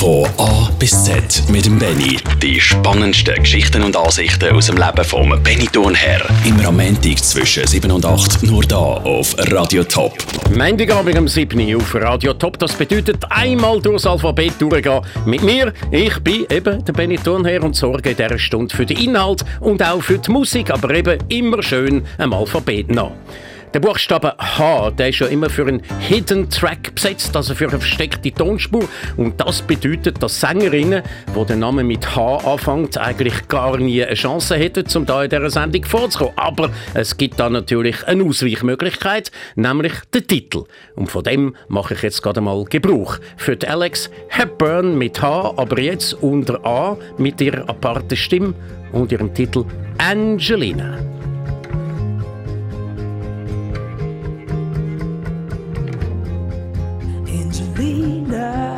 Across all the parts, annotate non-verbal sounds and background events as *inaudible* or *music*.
Von A bis Z mit dem Benny. Die spannendsten Geschichten und Ansichten aus dem Leben vom Benny Thurnherr. Immer am Montag zwischen 7 und 8 nur da auf Radio Top. Montagabend um 7 Uhr auf Radio Top. Das bedeutet einmal durchs Alphabet durchgehen. Mit mir, ich bin eben der Benny Thurnherr und sorge in dieser Stunde für den Inhalt und auch für die Musik, aber eben immer schön am Alphabet nach. Der Buchstabe H, der ist ja immer für einen Hidden Track besetzt, also für eine versteckte Tonspur. Und das bedeutet, dass Sängerinnen, die den Namen mit H anfangen, eigentlich gar nie eine Chance hätten, um da in dieser Sendung vorzukommen. Aber es gibt da natürlich eine Ausweichmöglichkeit, nämlich den Titel. Und von dem mache ich jetzt gerade mal Gebrauch. Für die Alex Hepburn mit H, aber jetzt unter A mit ihrer aparten Stimme und ihrem Titel Angelina. Angelina,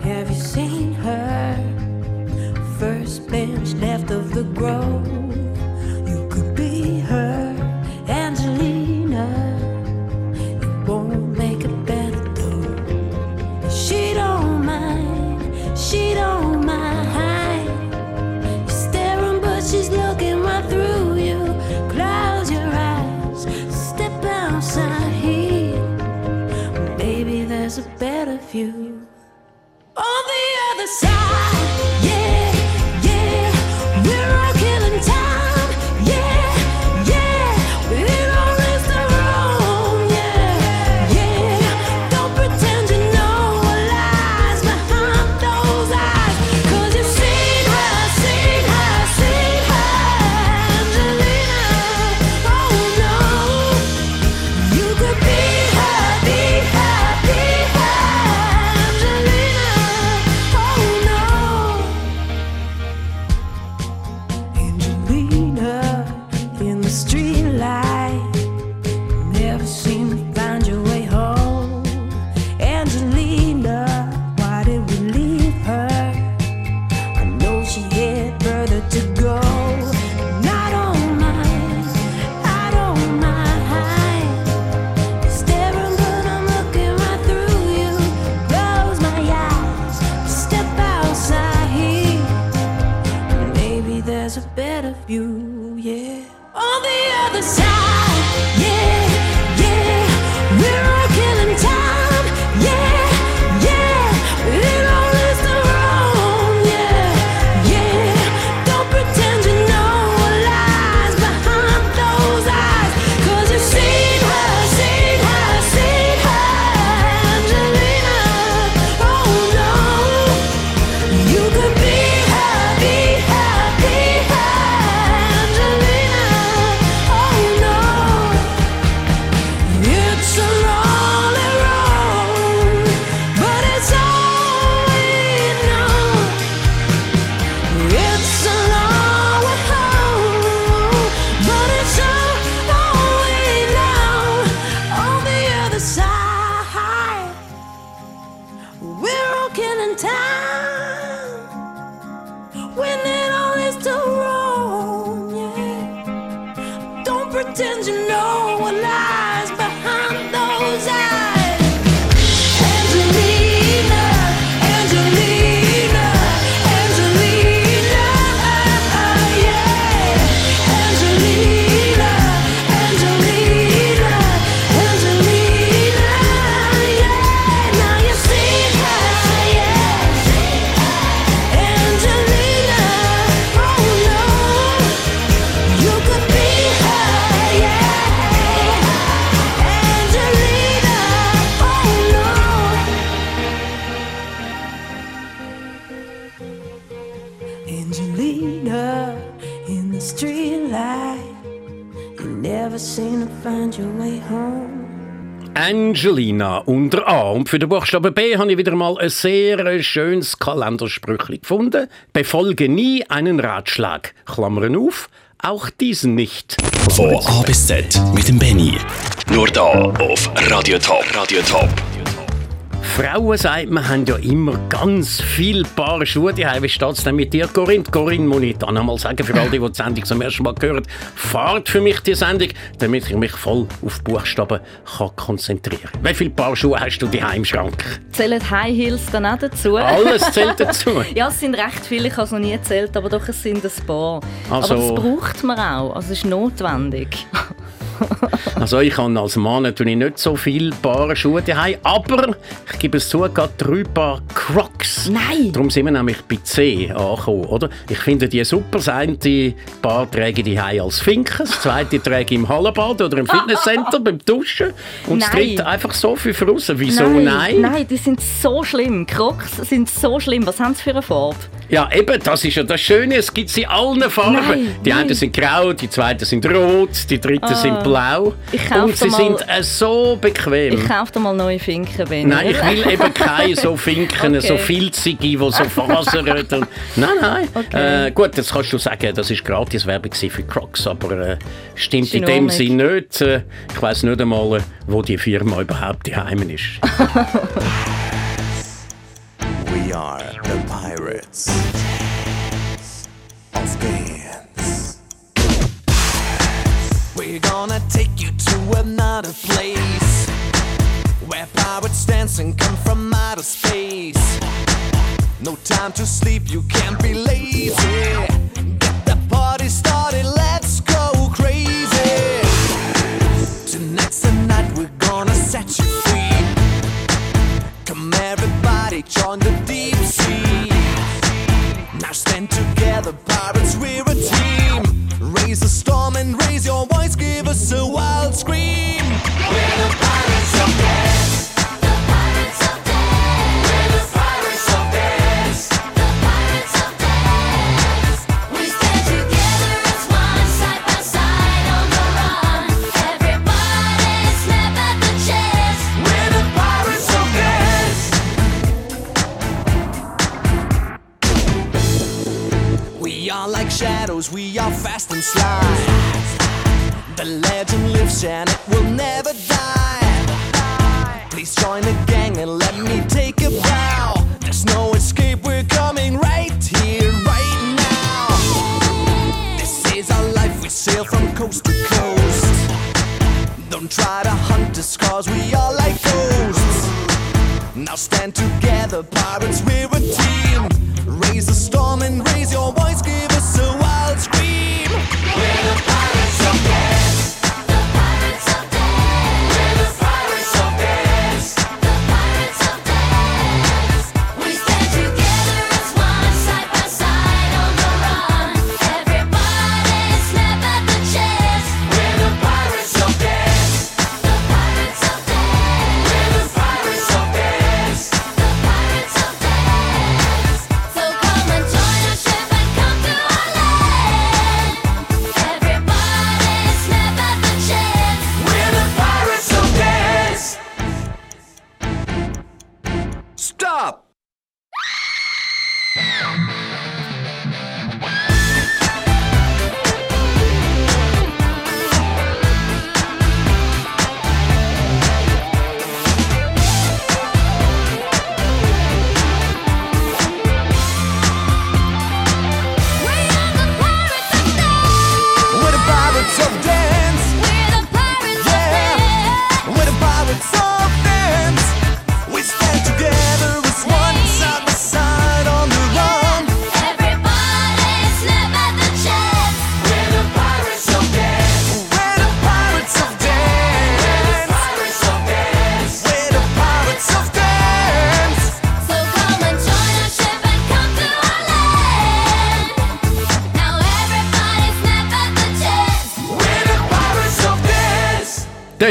have you seen her? First bench left of the grove. There's a better view. On the other side, yeah, time Angelina unter A. Und für den Buchstaben B habe ich wieder mal ein sehr schönes Kalendersprüchli gefunden. Befolge nie einen Ratschlag. Klammern auf, auch diesen nicht. Von A bis Z mit dem Benny. Nur da auf Radio Top. Radio Top. Frauen, sagt man, haben ja immer ganz viele Paar Schuhe daheim. Wie steht es denn mit dir, Corinne? Corinne, muss ich dann einmal sagen, für alle, die die Sendung zum ersten Mal hören, fahrt für mich die Sendung, damit ich mich voll auf Buchstaben kann konzentrieren kann. Wie viele Paar Schuhe hast du daheim im Schrank? Zählen High Heels dann auch dazu? Alles zählt dazu? *laughs* ja, es sind recht viele, ich habe es noch nie gezählt, aber doch, es sind ein paar. Also, aber das braucht man auch, also es ist notwendig. *laughs* *laughs* Also ich habe als Mann natürlich nicht so viele Paar Schuhe daheim, aber ich gebe es zu, gerade drei Paar Crocs. Nein! Darum sind wir nämlich bei C angekommen, oder? Ich finde die super. Das eine Paar träge ich daheim als Finken, das zweite träge ich im Hallenbad oder im *laughs* Fitnesscenter beim Duschen und das Nein. dritte einfach so für draussen. Wieso nein, nein? Nein, die sind so schlimm. Crocs sind so schlimm. Was haben sie für eine Farbe? Ja, eben, das ist ja das Schöne, es gibt sie in allen Farben. Nein, die nein. einen sind grau, die zweiten sind rot, die dritten sind blau. Ich und sie sind äh, so bequem. Ich kaufe dir mal neue Finken, Benni. Nein, ich will eben keine so *laughs* Finken, Okay. so filzige, die so fasern. *laughs* Nein, nein. Okay. Äh, gut, jetzt kannst du sagen, das war Gratiswerbung für Crocs, aber äh, stimmt Ist in dem. Sinn nicht. Äh, ich weiß nicht einmal, wo die Firma überhaupt daheim ist. *laughs* We are the pirates of dance. We're gonna take you to another place where pirates dance and come from outer space. No time to sleep, you can't be lazy. Get the party started, let's go crazy. Tonight's the night we're gonna set you and raise your voice, give us a wild scream. Shadows, we are fast and sly. The legend lives and it will never die. Please join the gang and let me take a bow. There's no escape, we're coming right here, right now. This is our life, we sail from coast to coast. Don't try to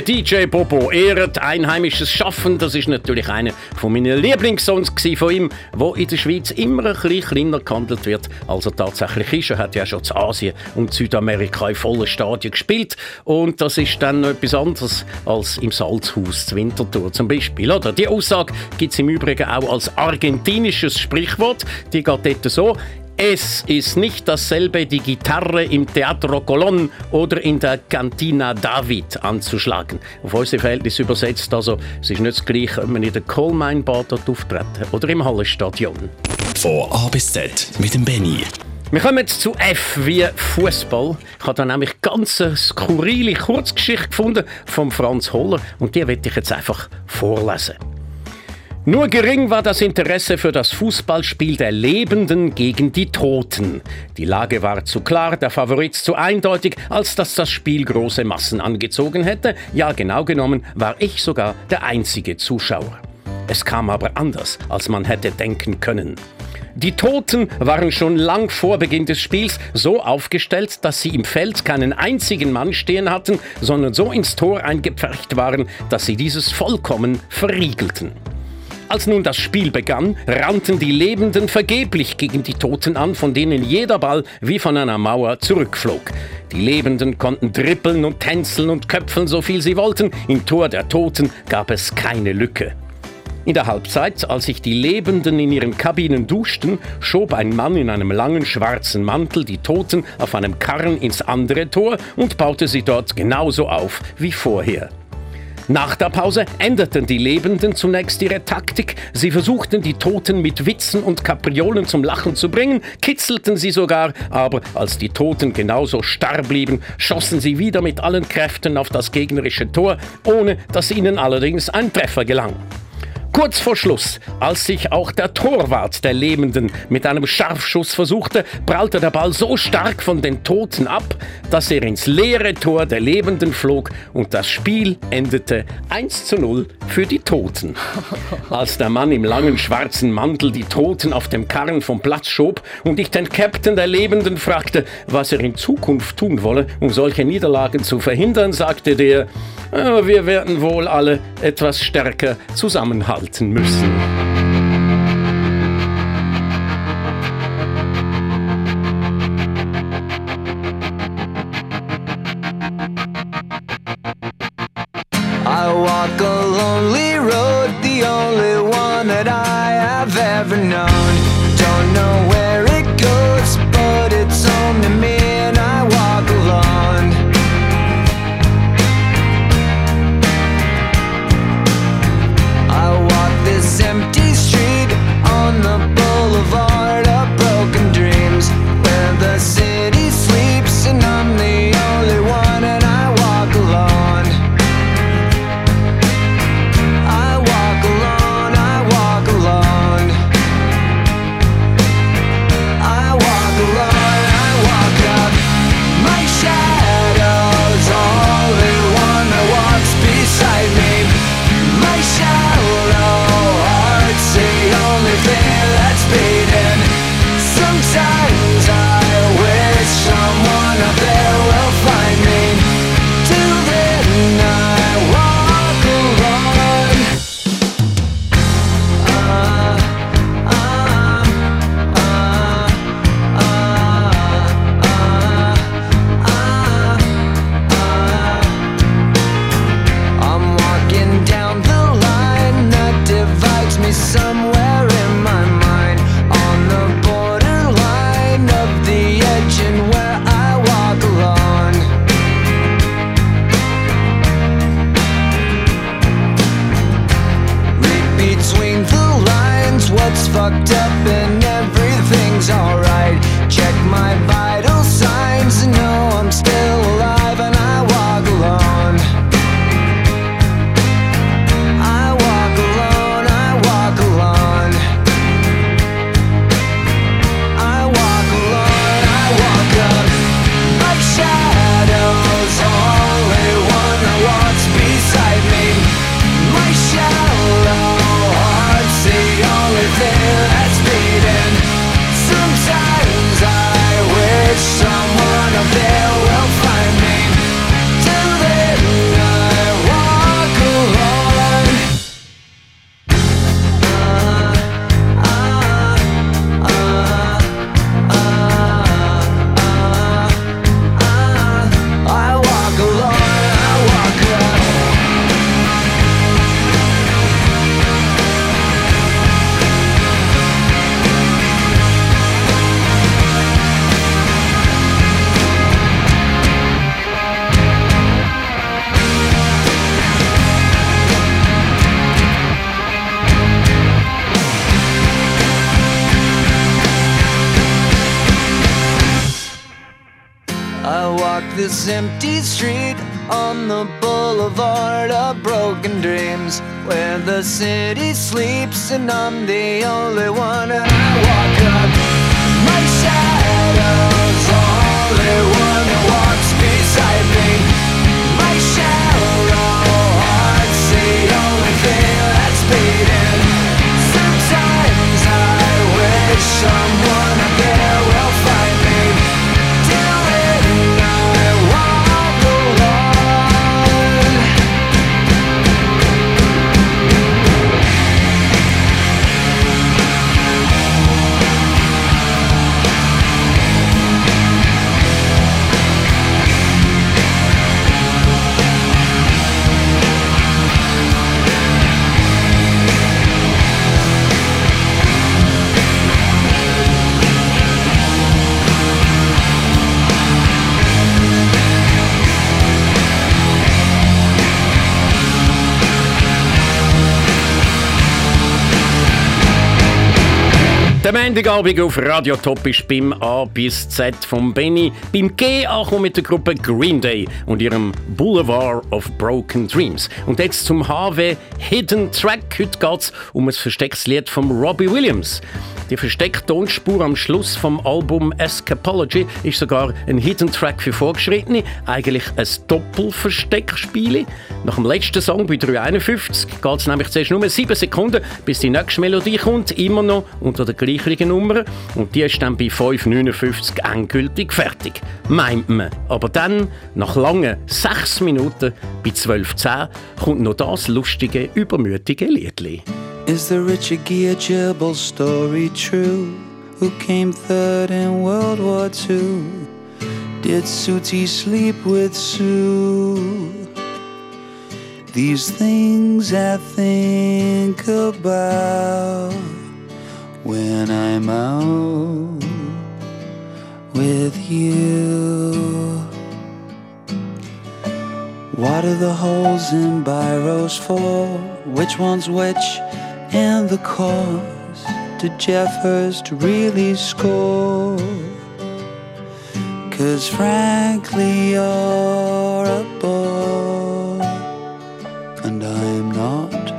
Der DJ Bobo ehrt einheimisches Schaffen. Das ist natürlich einer von meinen Lieblingssongs von ihm, wo in der Schweiz immer ein bisschen kleiner gehandelt wird, als er tatsächlich ist. Er hat ja schon zu Asien und Südamerika in vollen Stadien gespielt und das ist dann noch etwas anderes als im Salzhaus zu Winterthur zum Beispiel. Oder? Die Aussage gibt es im Übrigen auch als argentinisches Sprichwort. Die geht dort so: Es ist nicht dasselbe, die Gitarre im Teatro Colón oder in der Cantina David anzuschlagen. Auf unsere Verhältnis übersetzt also, es ist nicht das gleiche, ob man in der Coal Mine Bar dort auftreten oder im Hallenstadion. Von A bis Z mit dem Benny. Wir kommen jetzt zu F wie Fußball. Ich habe da nämlich ganz eine skurrile Kurzgeschichte gefunden von Franz Holler und die werde ich jetzt einfach vorlesen. Nur gering war das Interesse für das Fußballspiel der Lebenden gegen die Toten. Die Lage war zu klar, der Favorit zu eindeutig, als dass das Spiel große Massen angezogen hätte. Ja, genau genommen war ich sogar der einzige Zuschauer. Es kam aber anders, als man hätte denken können. Die Toten waren schon lang vor Beginn des Spiels so aufgestellt, dass sie im Feld keinen einzigen Mann stehen hatten, sondern so ins Tor eingepfercht waren, dass sie dieses vollkommen verriegelten. Als nun das Spiel begann, rannten die Lebenden vergeblich gegen die Toten an, von denen jeder Ball wie von einer Mauer zurückflog. Die Lebenden konnten dribbeln und tänzeln und köpfeln, so viel sie wollten. Im Tor der Toten gab es keine Lücke. In der Halbzeit, als sich die Lebenden in ihren Kabinen duschten, schob ein Mann in einem langen schwarzen Mantel die Toten auf einem Karren ins andere Tor und baute sie dort genauso auf wie vorher. Nach der Pause änderten die Lebenden zunächst ihre Taktik. Sie versuchten die Toten mit Witzen und Kapriolen zum Lachen zu bringen, kitzelten sie sogar, aber als die Toten genauso starr blieben, schossen sie wieder mit allen Kräften auf das gegnerische Tor, ohne dass ihnen allerdings ein Treffer gelang. Kurz vor Schluss, als sich auch der Torwart der Lebenden mit einem Scharfschuss versuchte, prallte der Ball so stark von den Toten ab, dass er ins leere Tor der Lebenden flog und das Spiel endete 1 zu 0 für die Toten. *laughs* Als der Mann im langen schwarzen Mantel die Toten auf dem Karren vom Platz schob und ich den Captain der Lebenden fragte, was er in Zukunft tun wolle, um solche Niederlagen zu verhindern, sagte der, "Äh, wir werden wohl alle etwas stärker zusammenhalten müssen. I'm the only Der Montagabend auf Radio Top ist beim A bis Z vom Benny beim G angekommen mit der Gruppe Green Day und ihrem Boulevard of Broken Dreams. Und jetzt zum HW Hidden Track. Heute geht es um ein verstecktes Lied von Robbie Williams. Die versteckte Tonspur am Schluss vom Album Escapology ist sogar ein Hidden Track für Vorgeschrittene, eigentlich ein Doppelversteckspiel. Nach dem letzten Song bei 351 geht es nämlich zuerst nur 7 Sekunden, bis die nächste Melodie kommt, immer noch unter der gleichen Nummer. Und die ist dann bei 559 endgültig fertig. Meint man. Aber dann, nach langen 6 Minuten, bei 12.10, kommt noch das lustige, übermütige Liedli. Is the Richard Gere Jibble story true? Who came third in World War II? Did Sooty sleep with Sue? These things I think about when I'm out with you. What are the holes in biros for? Which one's which? And the cause? to Jeff Hurst really score? Cause frankly, you're a bore, and I'm not.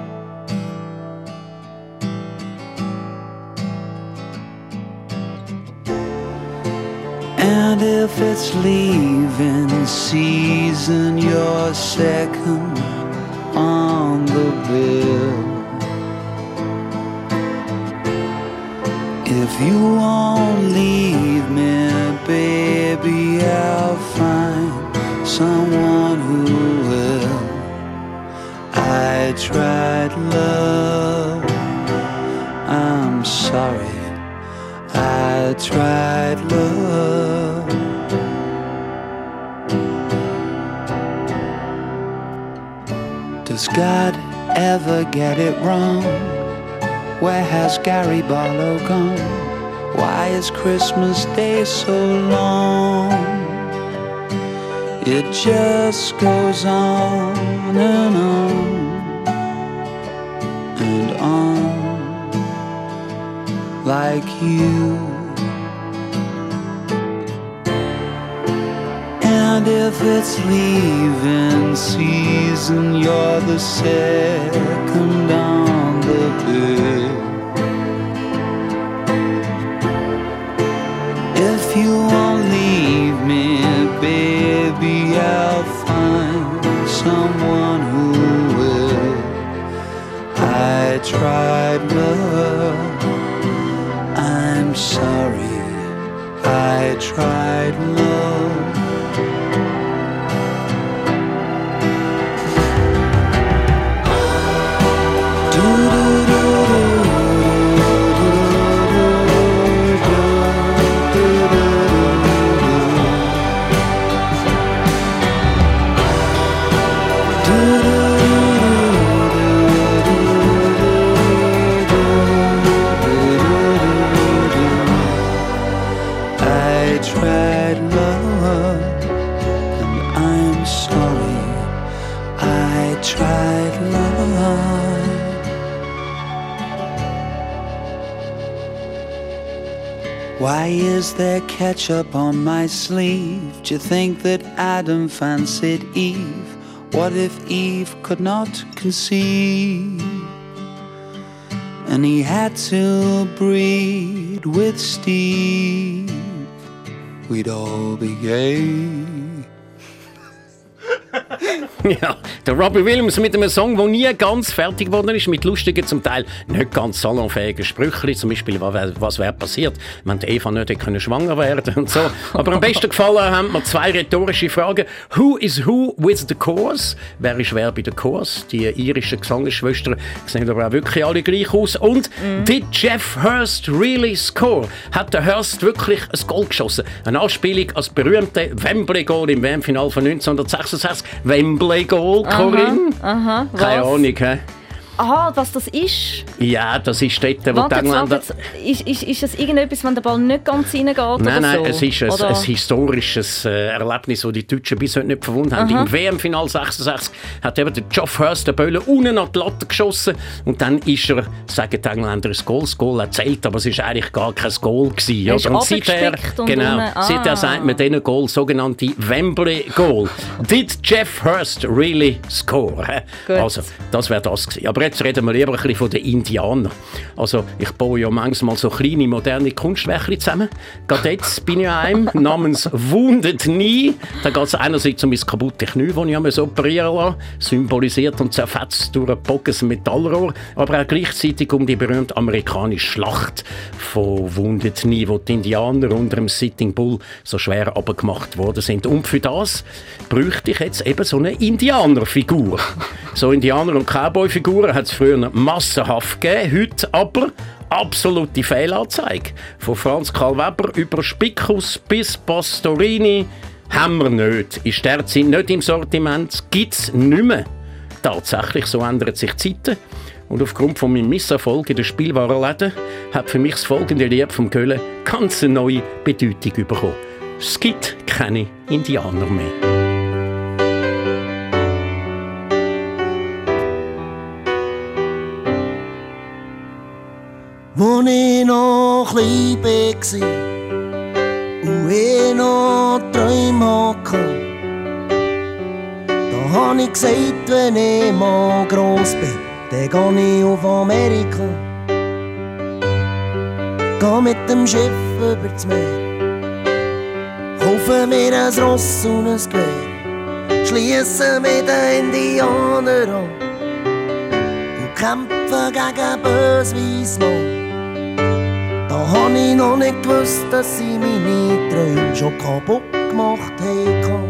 And if it's leaving season, you're second on the bill. If you won't leave me, baby, I'll find someone who will. I tried love, I'm sorry. I tried love. Does God ever get it wrong? Where has Gary Barlow gone? Why is Christmas Day so long? It just goes on and on and on like you. And if it's leaving season, you're the second on the bill. If you won't leave me, baby, I'll find someone who will. I tried ketchup on my sleeve? Do you think that Adam fancied Eve? What if Eve could not conceive? And he had to breed with Steve. We'd all be gay. *laughs* Ja, der Robbie Williams mit einem Song, der nie ganz fertig geworden ist, mit lustigen, zum Teil nicht ganz salonfähigen Sprüchen, zum Beispiel, was, wär- was wäre passiert, wenn Eva nicht können schwanger werden und so. Aber am besten gefallen haben mir zwei rhetorische Fragen. Who is who with the chorus? Wer ist wer bei der Chorus? Die irischen Gesangsschwestern sehen aber auch wirklich alle gleich aus. Und did Jeff Hurst really score? Hat der Hurst wirklich ein Goal geschossen? Eine Anspielung als berühmte Wembley-Goal im WM-Final von 1966. Wembley-Goal, Corinne? Aha, Keine was? Ahnung, hä? Aha, was das ist? Ja, das ist dort, wo die Warte, Engländer... jetzt. Ist, ist, ist das irgendetwas, wenn der Ball nicht ganz reingeht Nein, oder nein, so? es ist ein, ein historisches äh, Erlebnis, das die Deutschen bis heute nicht verwunden haben. Im WM-Final 66 hat eben der Geoff Hurst den Böllen unten an die Latte geschossen und dann ist er, sagen die Engländer, ein Goal. Das Goal erzählt, aber es ist eigentlich gar kein Goal gewesen. Er ist? Und seither, und genau, unten- ah. seither sagt man diesen Goal sogenannte Wembley-Goal. Did Jeff Hurst really score? Gut. Also, das wäre das gewesen. Aber jetzt reden wir lieber ein bisschen von den Indianern. Also, ich baue ja manchmal so kleine, moderne Kunstwerke zusammen. Gerade jetzt bin ich an einem namens Wounded Knee. Da geht es einerseits um mein kaputte Knie, das ich einmal operieren lassen symbolisiert und zerfetzt durch ein bockes Metallrohr, aber auch gleichzeitig um die berühmte amerikanische Schlacht von Wounded Knee, wo die Indianer unter dem Sitting Bull so schwer abgemacht worden sind. Und für das bräuchte ich jetzt eben so eine Indianerfigur. So Indianer- und Cowboy-Figuren hat es früher massenhaft gegeben, heute aber absolute Fehlanzeige. Von Franz Karl Weber über Spickus bis Pastorini haben wir nicht. Ist derzeit nicht im Sortiment, gibt es nicht mehr. Tatsächlich, so ändern sich die Zeiten. Und aufgrund von meinem Misserfolg in den Spielwarenläden hat für mich das folgende Lied vom Köln ganz eine neue Bedeutung bekommen. Es gibt keine Indianer mehr. Wo ich noch klein war und ich noch Träume hatte, da hab ich gesagt, wenn ich mal gross bin, dann geh ich auf Amerika. Geh mit dem Schiff übers Meer, kaufe mir ein Ross und ein Gewehr, schließe mit den Indianern an und kämpfe gegen bösweiss Mann. Da hab ich noch nicht gewusst, dass sie meine Träume schon kaputt gemacht haben.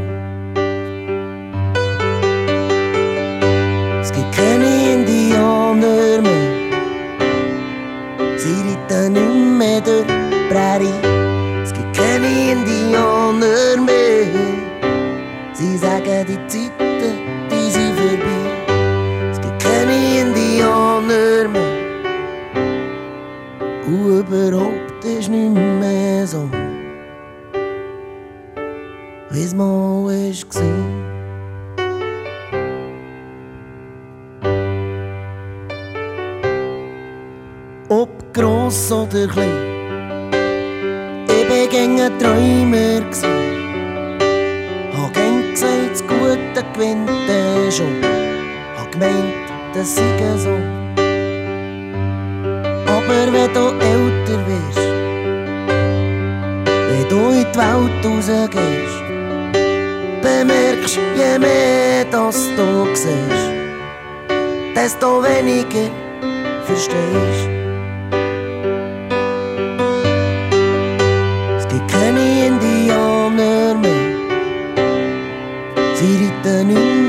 Es gibt keine Indianer mehr. Sie reiten nicht mehr durch die Prärie. Es gibt keine Indianer mehr. Sie sagen, die überhaupt ist nicht mehr so, wie es mal war. Ob gross oder klein, ich bin gäng ein Träumer gsi. Hab gäng gesagt, das Gute gewinnt schon. Hab gemeint, das sei so. Aber wenn du älter wirst, wenn du in die Welt rausgehst, bemerkst, je mehr das du siehst, desto weniger verstehst. Es gibt keine Indianer mehr, sie reiten nicht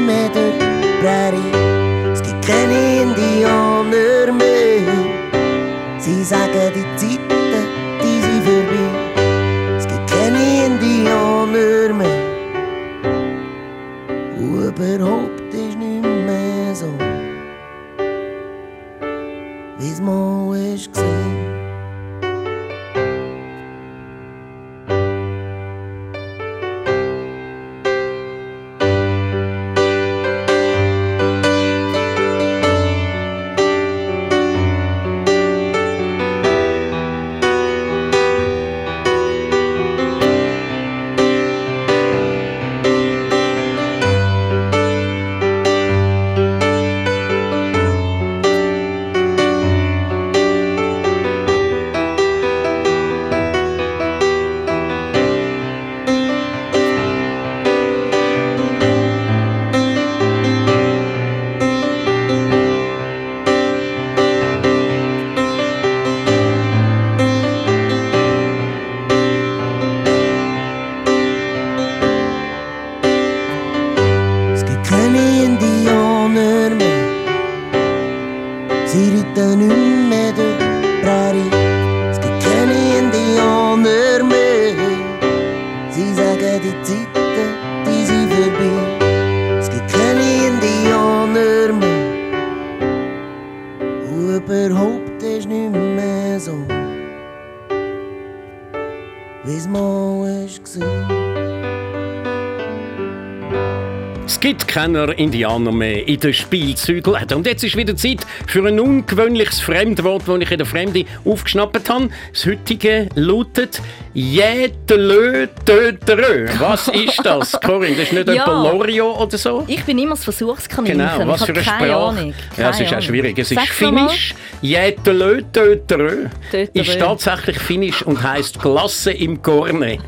sagen, die Zeiten, die sind vorbei. Es gibt keine Indianer mehr. Und überhaupt ist nicht mehr so, wie es mal wie's Keine Indianer mehr in den Spielzeugläden. Und jetzt ist wieder Zeit für ein ungewöhnliches Fremdwort, das ich in der Fremde aufgeschnappt habe. Das heutige lautet Jätelö Töterö. Was *laughs* ist das, Corinne? Das ist nicht Ja. etwa Lorio oder so? Ich bin immer das Versuchskaninchen. Genau, was für eine Sprache? Ahnung. Ja, es ist auch schwierig. Es ist Sag's. Finnisch. Jätelö Töterö Töterö. ist tatsächlich Finnisch und heißt Glasse im Korne. *laughs*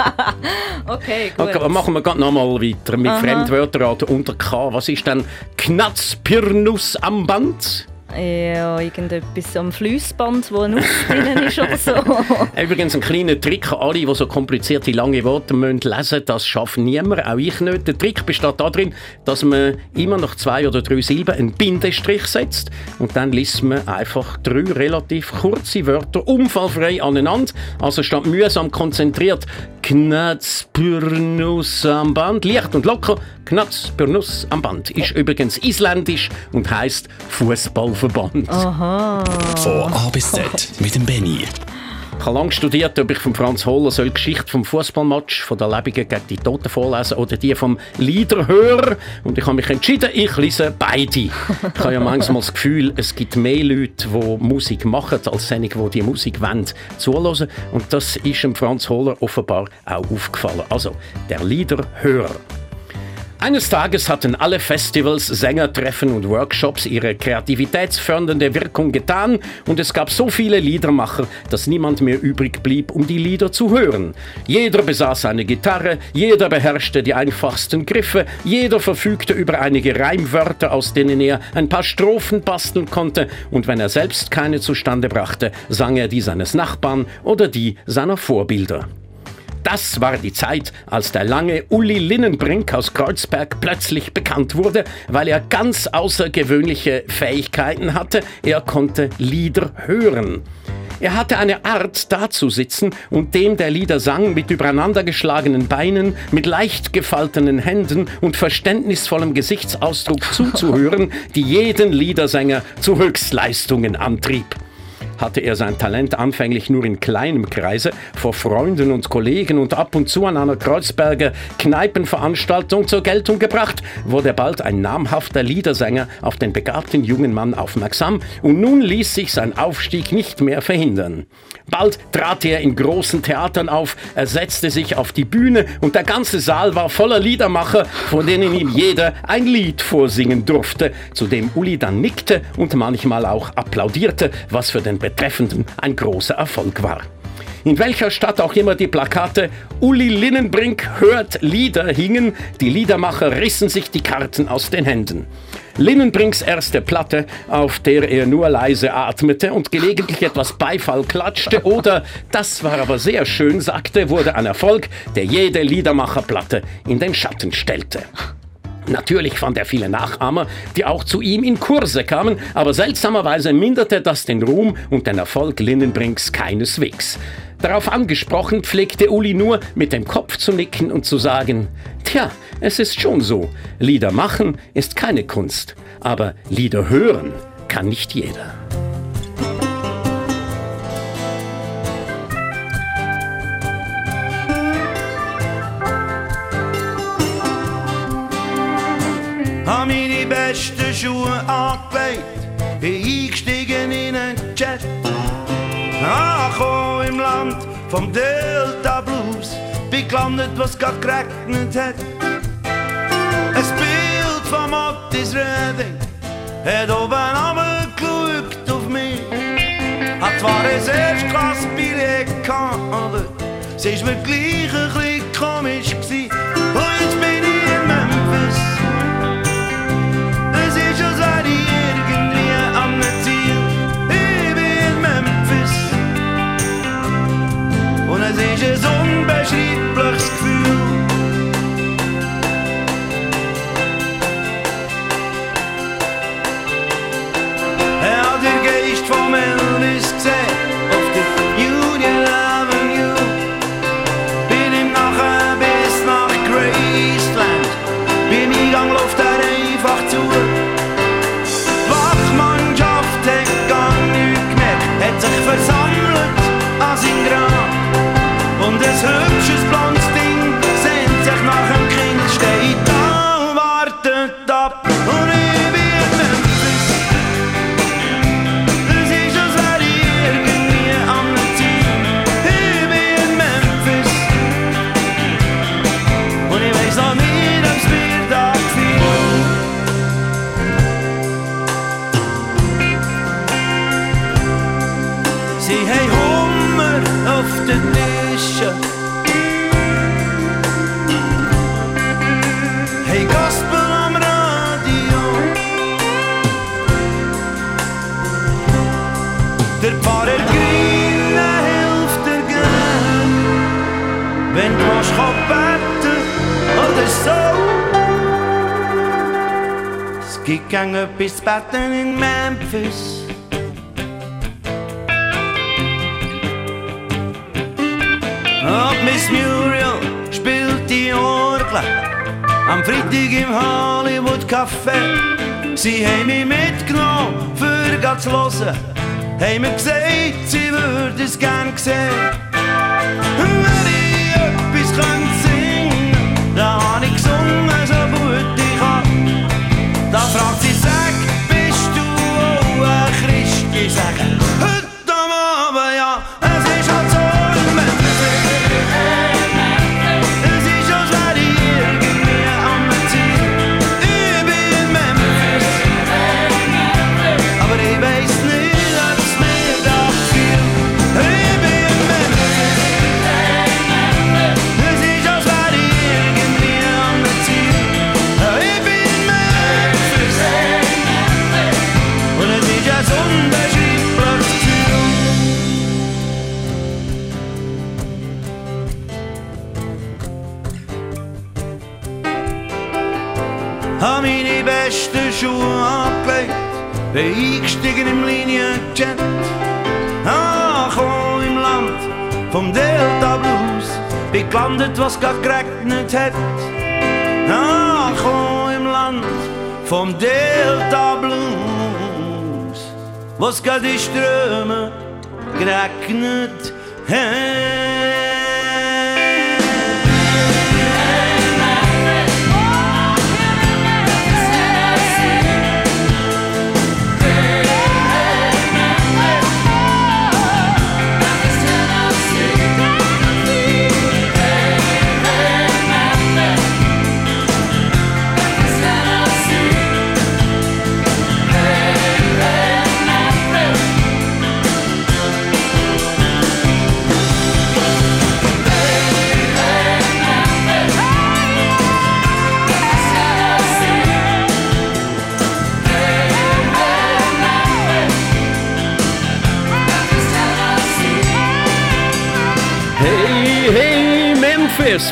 Okay, gut. Okay, machen wir gerade nochmal weiter mit Aha. Fremdwörtern unter K. Was ist denn Knatzpirnus am Band? Ja, irgendetwas am Flussband, wo ein Nuss drin ist oder so. *laughs* Übrigens ein kleiner Trick an alle, die so komplizierte lange Worte müssen lesen Das schafft niemand, auch ich nicht. Der Trick besteht darin, dass man immer nach zwei oder drei Silben einen Bindestrich setzt und dann liest man einfach drei relativ kurze Wörter unfallfrei aneinander. Also statt mühsam konzentriert Knatzpyrnus am Band. Leicht und locker. Knatzpyrnus am Band. Ist übrigens isländisch und heißt Fußballverband. Von A bis Z mit dem Benny. Ich habe lange studiert, ob ich von Franz Holler soll die Geschichte vom Fußballmatch von der Lebenden gegen die Toten vorlesen oder die vom Liederhörer. Und ich habe mich entschieden, ich lese beide. Ich habe ja manchmal das Gefühl, es gibt mehr Leute, die Musik machen, als solche, die die Musik wollen, zuhören. Und das ist dem Franz Holler offenbar auch aufgefallen. Also, der Liederhörer. Eines Tages hatten alle Festivals, Sängertreffen und Workshops ihre kreativitätsfördernde Wirkung getan und es gab so viele Liedermacher, dass niemand mehr übrig blieb, um die Lieder zu hören. Jeder besaß eine Gitarre, jeder beherrschte die einfachsten Griffe, jeder verfügte über einige Reimwörter, aus denen er ein paar Strophen basteln konnte und wenn er selbst keine zustande brachte, sang er die seines Nachbarn oder die seiner Vorbilder. Das war die Zeit, als der lange Uli Linnenbrink aus Kreuzberg plötzlich bekannt wurde, weil er ganz außergewöhnliche Fähigkeiten hatte. Er konnte Lieder hören. Er hatte eine Art, dazusitzen und dem der Lieder sang, mit übereinandergeschlagenen Beinen, mit leicht gefalteten Händen und verständnisvollem Gesichtsausdruck zuzuhören, die jeden Liedersänger zu Höchstleistungen antrieb hatte er sein Talent anfänglich nur in kleinem Kreise vor Freunden und Kollegen und ab und zu an einer Kreuzberger Kneipenveranstaltung zur Geltung gebracht, wurde bald ein namhafter Liedersänger auf den begabten jungen Mann aufmerksam und nun ließ sich sein Aufstieg nicht mehr verhindern. Bald trat er in großen Theatern auf, er setzte sich auf die Bühne und der ganze Saal war voller Liedermacher, von denen ihm jeder ein Lied vorsingen durfte, zu dem Uli dann nickte und manchmal auch applaudierte, was für den Betreffenden ein großer Erfolg war. In welcher Stadt auch immer die Plakate Uli Linnenbrink hört Lieder hingen, die Liedermacher rissen sich die Karten aus den Händen. Linnenbrinks erste Platte, auf der er nur leise atmete und gelegentlich etwas Beifall klatschte oder das war aber sehr schön sagte, wurde ein Erfolg, der jede Liedermacherplatte in den Schatten stellte. Natürlich fand er viele Nachahmer, die auch zu ihm in Kurse kamen, aber seltsamerweise minderte das den Ruhm und den Erfolg Linnenbrinks keineswegs. Darauf angesprochen pflegte Uli nur mit dem Kopf zu nicken und zu sagen, Tja, es ist schon so, Lieder machen ist keine Kunst, aber Lieder hören kann nicht jeder. Hab meine besten Schuhe angelegt, bin eingestiegen in einen Jet. Angekommen im Land vom Delta Blues, bin gelandet, was grad geregnet hat. Ein Bild von Mattis Reding hat oben runtergeschaut auf mich. Hat zwar ein Erstklassbillett gehabt, aber es ist mir gleich ein bisschen komisch gewesen. Und es ist Hey, Gospel am Radio. Der Pfarrer Grine hilft dir gern, wenn du komm beten oder so. Es gibt gang etwas beten in Memphis. Und Miss Muriel spielt die Orgel am Freitag im Hollywood Café. Sie haben mich mitgenommen, für grad zu hören. Haben mir gesagt, sie würde es gern sehen. Wenn ich etwas könnte singen, dann hab ich gesungen, so gut ich kann. Da fragt besten Schuhe angelegt, bin eingestiegen im Linienjet. Angekommen im Land vom Delta Blues, bin gelandet, was grad geregnet hat. Angekommen im Land vom Delta Blues, was grad die Ströme geregnet hat.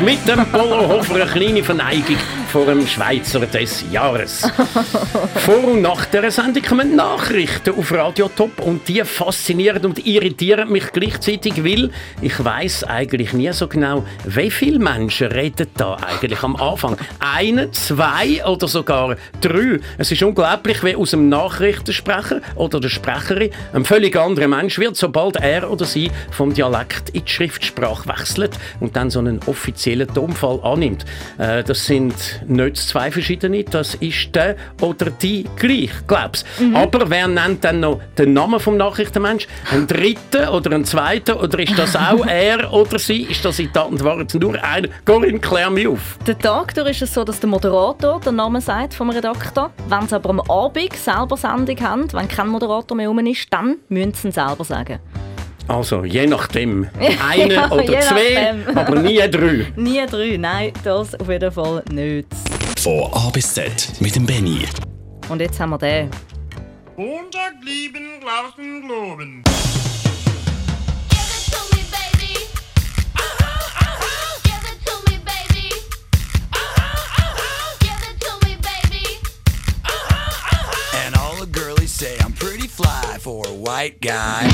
Mit dem Polo Hofer eine kleine Verneigung vor dem Schweizer des Jahres. vor und nach der Sendung kommen Nachrichten auf Radio Top und die faszinieren und irritieren mich gleichzeitig, weil ich weiß eigentlich nie so genau, wie viele Menschen reden da eigentlich am Anfang. Eine, zwei oder sogar drei. Es ist unglaublich, wie aus dem Nachrichtensprecher oder der Sprecherin ein völlig anderer Mensch wird, sobald er oder sie vom Dialekt in die Schriftsprache wechselt und dann so einen offiziellen Tonfall annimmt. Äh, das sind nicht zwei verschiedene, das ist der oder die gleich, glaub's. Aber wer nennt dann noch den Namen vom Nachrichtenmensch? Ein dritten oder ein zweiter? Oder ist das auch *laughs* er oder sie? Ist das in Tat und Wahrheit nur einer? Corinne, klär mich auf. Den Tag durch ist es so, dass der Moderator den Namen sagt vom Redakteur. Wenn sie aber am Abend selber Sendung haben, wenn kein Moderator mehr rum ist, dann müssen sie ihn selber sagen. Also, je nachdem. Einer Ja, oder zwei, nachdem. aber nie drei. *laughs* Nie drei, nein, das auf jeden Fall nicht. Von A bis Z mit dem Benny. Und jetzt haben wir den. Montag lieben, glauben, globen. Give it to me, baby. Give it to me, baby. Give it to me, baby. And all the girlies say I'm pretty fly for a white guy.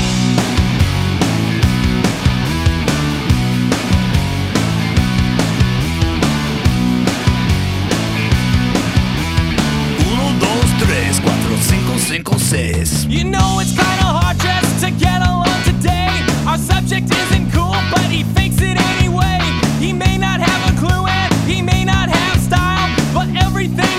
456. You know it's kinda hard just to get along today. Our subject isn't cool, but he thinks it anyway. He may not have a clue and he may not have style, but everything.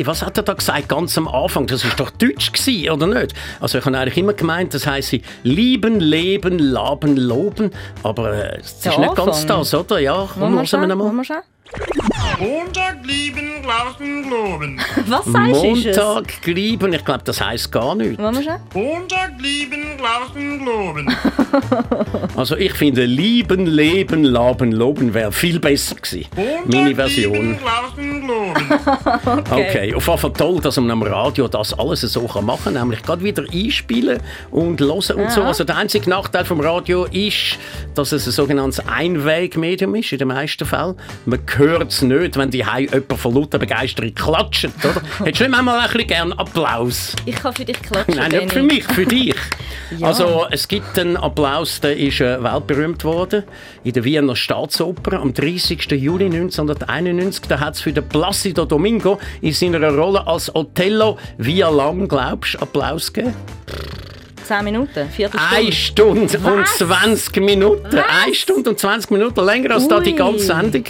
Hey, was hat er da gesagt ganz am Anfang? Das ist doch Deutsch gewesen, oder nicht? Also ich habe eigentlich immer gemeint, das heisst lieben, leben, laben, loben. Aber äh, es ist nicht ganz das, oder? Ja, komm, hören wir mal. Montag lieben, glauben, globen. *laughs* Was ist es? Montag lieben, ich glaube, das heisst gar nichts. Wollen wir schon? Montag lieben, glauben, globen. *laughs* Also ich finde, lieben, leben, laben, loben wäre viel besser gewesen. Montag Meine Version. lieben, glauben, globen. Okay, auf jeden Fall toll, dass man am Radio das alles so machen kann, nämlich gerade wieder einspielen und hören und so. Ja. Also der einzige Nachteil vom Radio ist, dass es ein sogenanntes Einwegmedium ist, in den meisten Fällen. Man hört es nicht, wenn die Hause jemand von lauter Begeisterung klatscht, oder? *laughs* Hättest du nicht manchmal ein bisschen gern Applaus? Ich kann für dich klatschen, Nein, nicht für mich, für dich. *laughs* Ja. Also es gibt einen Applaus, der ist äh, weltberühmt worden in der Wiener Staatsoper am 30. Juli 1991. Da hat es für den Placido Domingo in seiner Rolle als Othello wie lang glaubst du Applaus gegeben? 10 Minuten, Eine Viertelstunde. Stunde und 20 Minuten. Eine Stunde und 20 Minuten länger als da die Ui. ganze Sendung.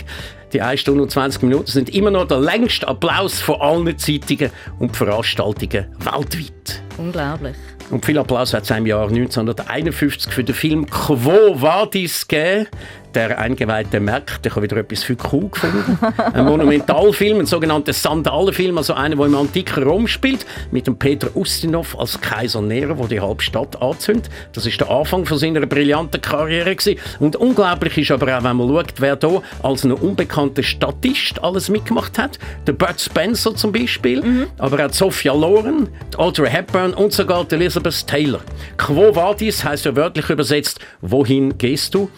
Die 1 Stunde und 20 Minuten sind immer noch der längste Applaus von allen Zeitungen und Veranstaltungen weltweit. Unglaublich. Und viel Applaus hat es im Jahr 1951 für den Film Quo Vadis gegeben. Der Eingeweihte merkt, ich habe wieder etwas für cool gefunden. *laughs* ein Monumentalfilm, ein sogenannter Sandalenfilm, also einer, der im antiken Rom spielt, mit dem Peter Ustinov als Kaiser Nero, der die halbe Stadt anzündet. Das ist der Anfang von seiner brillanten Karriere gewesen. Und unglaublich ist aber auch, wenn man schaut, wer hier als ein unbekannter Statist alles mitgemacht hat. Der Bud Spencer zum Beispiel, aber auch Sophia Loren, Audrey Hepburn und sogar Elizabeth Taylor. Quo vadis heißt ja wörtlich übersetzt, wohin gehst du?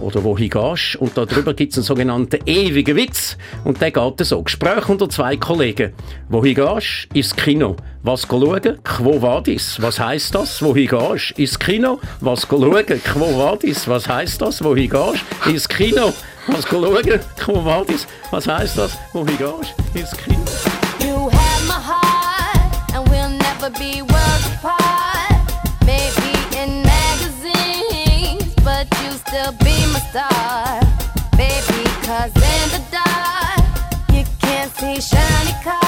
Oder wohin gehst Und darüber gibt es einen sogenannten ewigen Witz. Und der geht so. Gespräch unter zwei Kollegen. Wohin gehst Ins Kino. Was schauen? Quo vadis? Was heisst das? Wohin gehst Ins Kino. Was schauen? Quo vadis? Was heisst das? Wohin gehst Ins Kino. Was schauen? Quo vadis? Was heisst das? Wohin gehst Ins Kino. You have my heart, and we'll never be shiny car.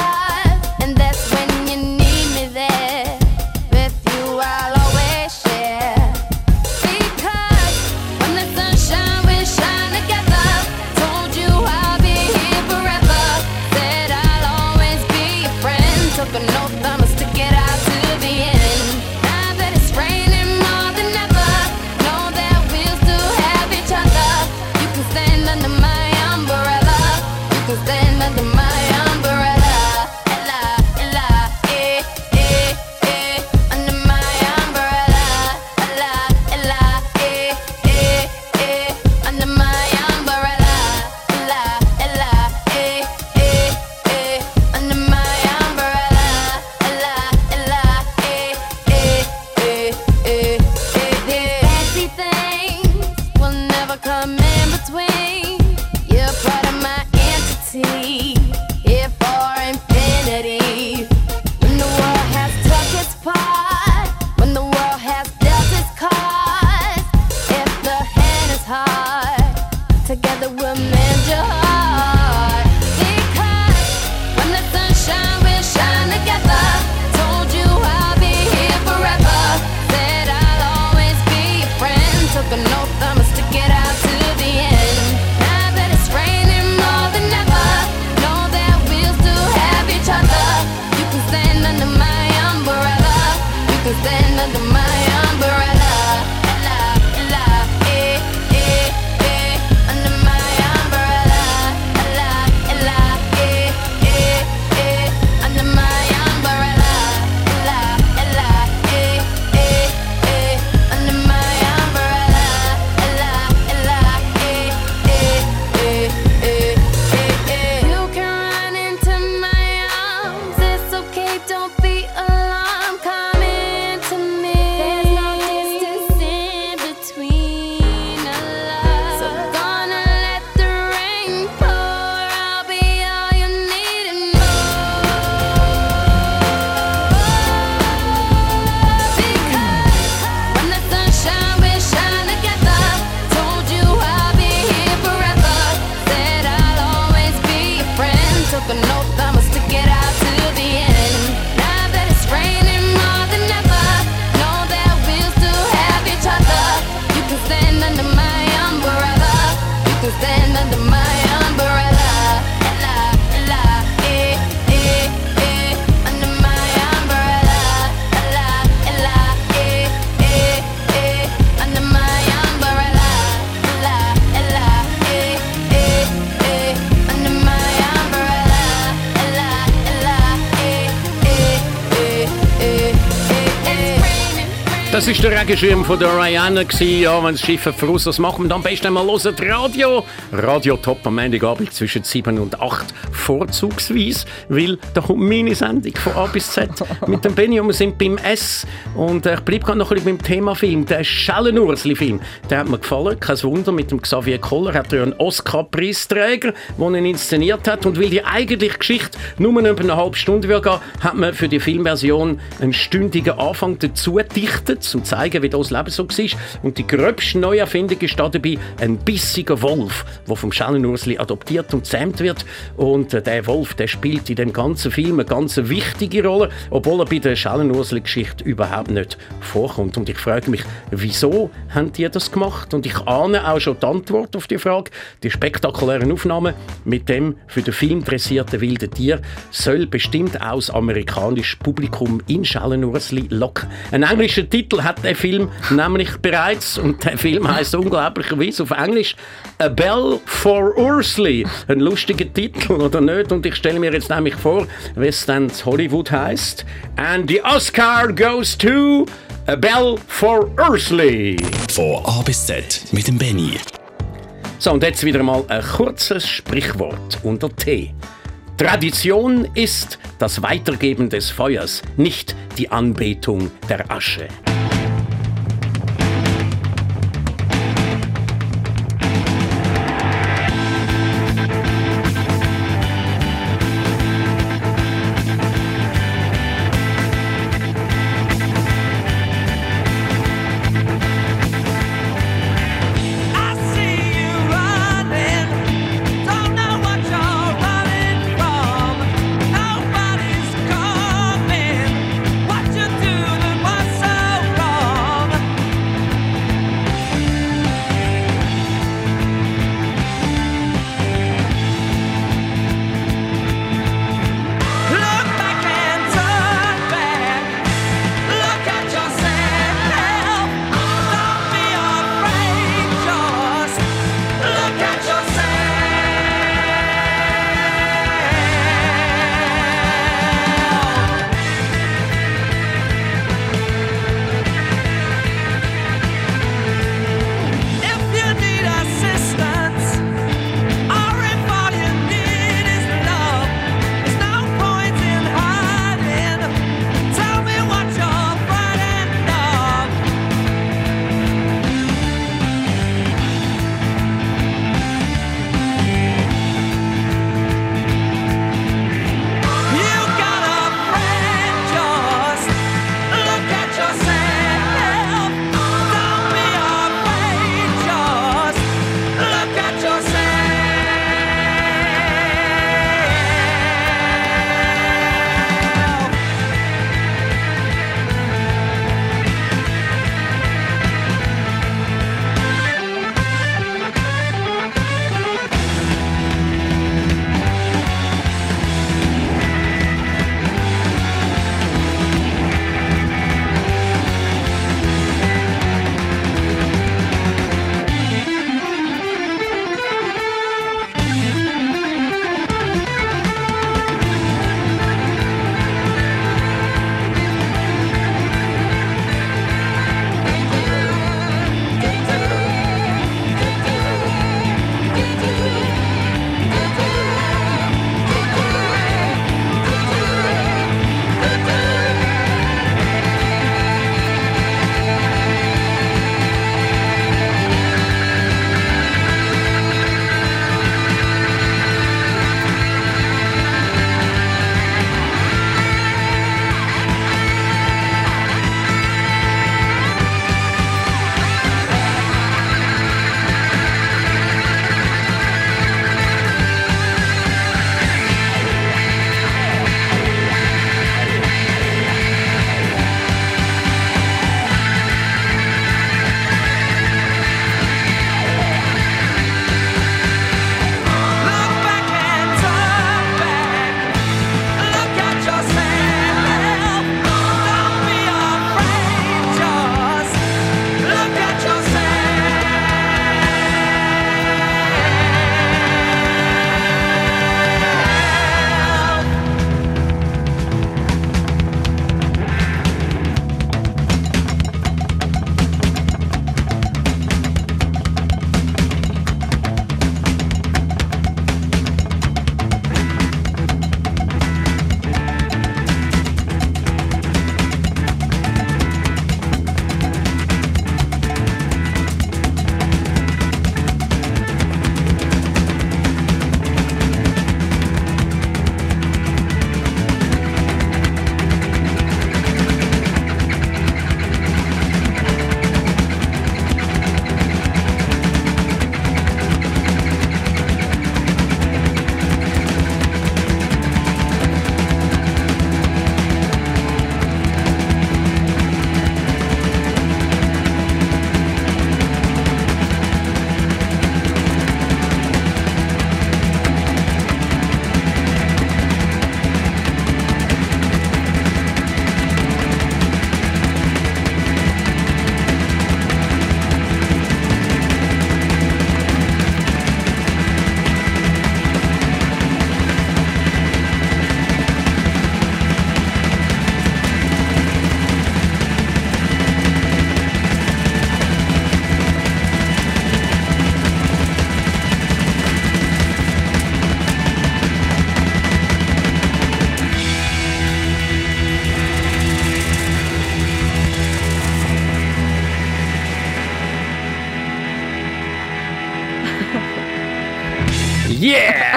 Das ist der Regenschirm von der Rihanna. Ja, wenn das Schiff verrußt, was machen wir dann am besten mal hören? Radio. Radio Top am Montagabend zwischen 7 und 8 vorzugsweise, weil da kommt meine Sendung von A bis Z *laughs* mit dem Benny und wir sind beim S und äh, ich bleibe gerade noch ein bisschen beim Thema Film. Der Schellenursli-Film, der hat mir gefallen. Kein Wunder, mit dem Xavier Koller hat er einen Oscar-Preisträger, der ihn inszeniert hat und weil die eigentliche Geschichte nur über eine halbe Stunde gehen, hat man für die Filmversion einen stündigen Anfang dazu gedichtet zu zeigen, wie das Leben so war. Und die gröbste Neuerfindung ist da dabei ein bissiger Wolf, der vom Schellenursli adoptiert und zähmt wird. Und äh, der Wolf, der spielt in dem ganzen Film eine ganz wichtige Rolle, obwohl er bei der Schellenursli-Geschichte überhaupt nicht vorkommt. Und ich frage mich, wieso haben die das gemacht? Und ich ahne auch schon die Antwort auf die Frage. Die spektakulären Aufnahmen mit dem für den Film dressierten wilden Tier soll bestimmt auch das amerikanische Publikum in Schellenursli locken. Ein englischer Titel hat der Film nämlich bereits und der Film heißt unglaublicherweise auf Englisch A Bell for Ursley. Ein lustiger Titel oder nicht? Und ich stelle mir jetzt nämlich vor, wie es dann in Hollywood heißt. And the Oscar goes to A Bell for Ursley. Von A bis Z mit dem Benny. So, und jetzt wieder mal ein kurzes Sprichwort unter T. Tradition ist das Weitergeben des Feuers, nicht die Anbetung der Asche.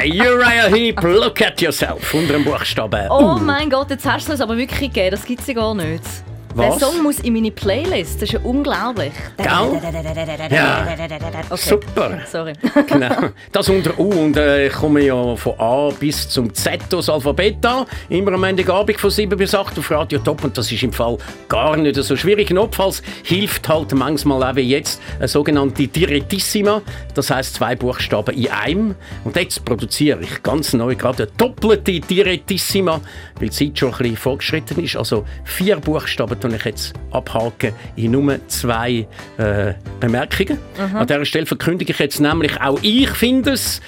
Uriah Heep, look at yourself. Unter dem Buchstaben Oh mein Gott, jetzt hast du es aber wirklich gegeben. Das gibt es ja gar nicht. Was? Der Song muss in meine Playlist. Das ist ja unglaublich. Gell? Ja. Okay. Super. Sorry. *laughs* Genau. Das unter U und äh, ich komme ja von A bis zum Z das Alphabet an. Immer am Montagabend von 7 bis 8 auf Radio Top und das ist im Fall gar nicht so schwierig. Notfalls hilft halt manchmal auch wie jetzt eine sogenannte Direttissima. Das heißt zwei Buchstaben in einem. Und jetzt produziere ich ganz neu gerade eine doppelte Direttissima, weil die Zeit schon ein bisschen fortgeschritten ist. Also vier Buchstaben tue ich jetzt abhaken in nur zwei äh, Bemerkungen. Mhm. An dieser Stelle verkündige ich jetzt nämlich, auch ich finde es,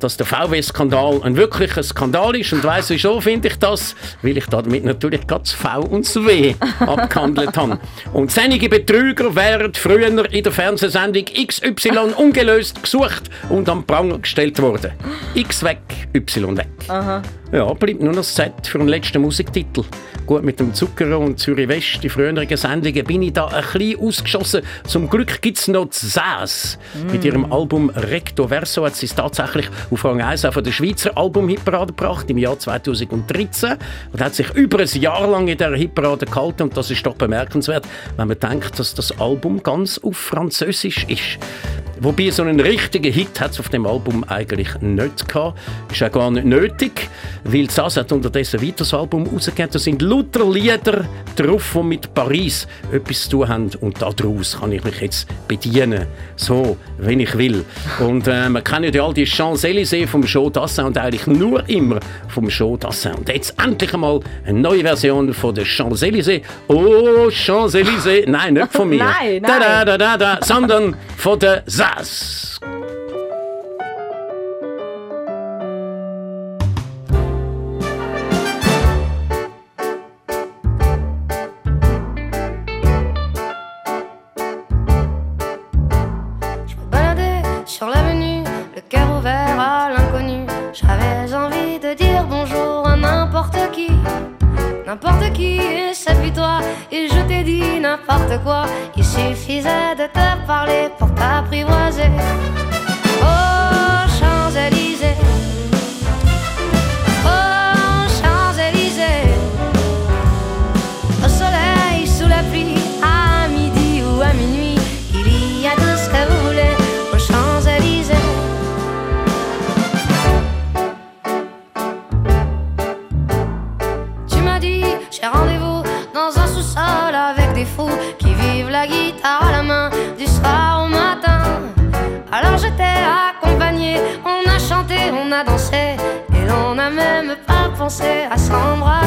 dass der VW-Skandal ein wirklicher Skandal ist. Und weiss wieso finde ich das? Weil ich damit natürlich gerade das V und das W *laughs* abgehandelt habe. Und seine Betrüger wären früher in der Fernsehsendung XY ungelöst gesucht und am Pranger gestellt worden. X weg, Y weg. Aha. Ja, bleibt nur noch das Z für den letzten Musiktitel. Gut, mit dem Zuckerer und Zürich West, die früheren Sendungen, bin ich da ein bisschen ausgeschossen. Zum Glück gibt es noch Sass. Mm. Mit ihrem Album Recto Verso hat sie es tatsächlich auf Rang 1 auch von der Schweizer Album-Hitparade gebracht im Jahr 2013 und hat sich über ein Jahr lang in dieser Hitparade gehalten und das ist doch bemerkenswert, wenn man denkt, dass das Album ganz auf Französisch ist. Wobei so einen richtigen Hit hat es auf dem Album eigentlich nicht gehabt. Ist auch gar nicht nötig, weil Sass hat unterdessen ein weiteres Album rausgegeben. Da sind lauter Lieder drauf, die mit Paris etwas zu tun haben. Und daraus kann ich mich jetzt bedienen. So, wenn ich will. Und äh, man kennt ja all die Champs-Élysées vom Show Dassin und eigentlich nur immer vom Show Dassin. Und jetzt endlich einmal eine neue Version von der Champs-Élysées. Oh, Champs-Élysées. Nein, nicht von mir. *laughs* Nein, nein. Da, da, da, da, da, sondern von der Sass. N'importe qui, et c'est puis toi. Et je t'ai dit n'importe quoi, il suffisait de te parler pour t'apprivoiser. Oh, Champs-Élysées, à la main du soir au matin. Alors je t'ai accompagné, on a chanté, on a dansé, et l'on n'a même pas pensé à s'embrasser.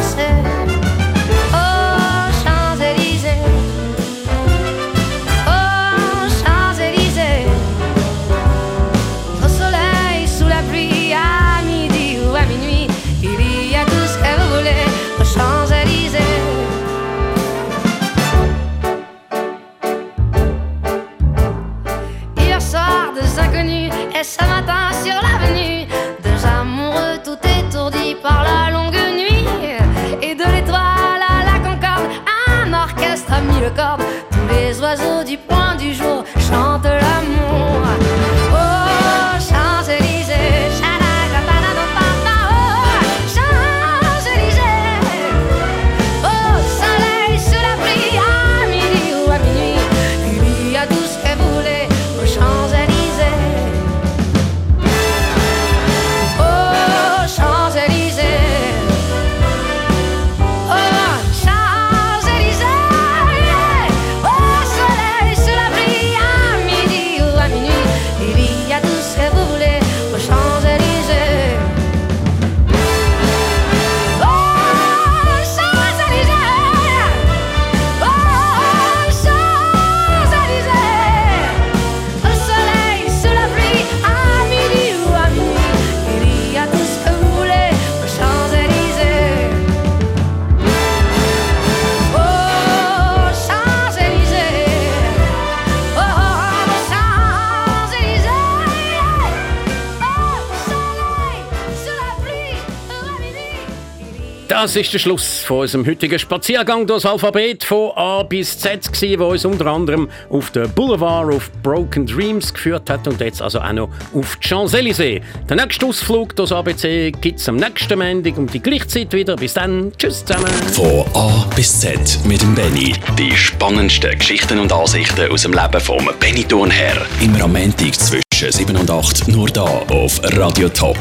caso de pão. Das ist der Schluss von unserem heutigen Spaziergang durch das Alphabet von A bis Z, gewesen, wo uns unter anderem auf den Boulevard of Broken Dreams geführt hat und jetzt also auch noch auf die Champs-Élysées. Den nächsten Ausflug durchs ABC gibt es am nächsten Montag um die gleiche Zeit wieder. Bis dann, tschüss zusammen. Von A bis Z mit dem Benny. Die spannendsten Geschichten und Ansichten aus dem Leben vom Benny Thurnherr. Am Montag zwischen 7 und 8 nur da auf Radio Top.